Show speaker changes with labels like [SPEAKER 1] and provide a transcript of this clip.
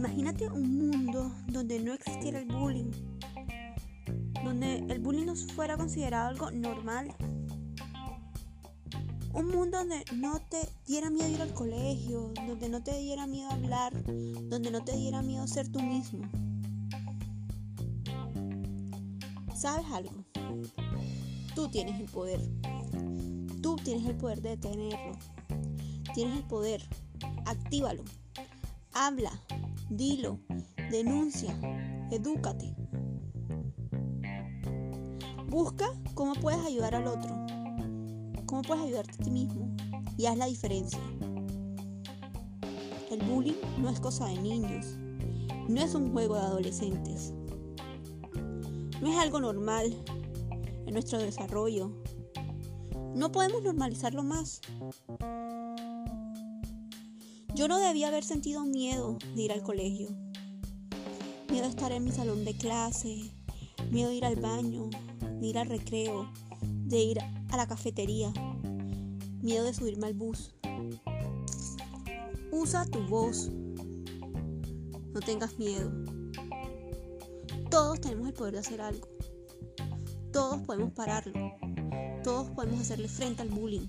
[SPEAKER 1] Imagínate un mundo donde no existiera el bullying, donde el bullying no fuera considerado algo normal. Un mundo donde no te diera miedo ir al colegio, donde no te diera miedo hablar, donde no te diera miedo ser tú mismo. ¿Sabes algo? Tú tienes el poder. Tú tienes el poder de detenerlo. Tienes el poder. Actívalo. Habla. Dilo. Denuncia. Edúcate. Busca cómo puedes ayudar al otro. Cómo puedes ayudarte a ti mismo. Y haz la diferencia. El bullying no es cosa de niños. No es un juego de adolescentes. No es algo normal en nuestro desarrollo. No podemos normalizarlo más. Yo no debía haber sentido miedo de ir al colegio. Miedo de estar en mi salón de clase. Miedo de ir al baño. De ir al recreo. De ir a la cafetería. Miedo de subirme al bus. Usa tu voz. No tengas miedo. Todos tenemos el poder de hacer algo. Todos podemos pararlo. Todos podemos hacerle frente al bullying.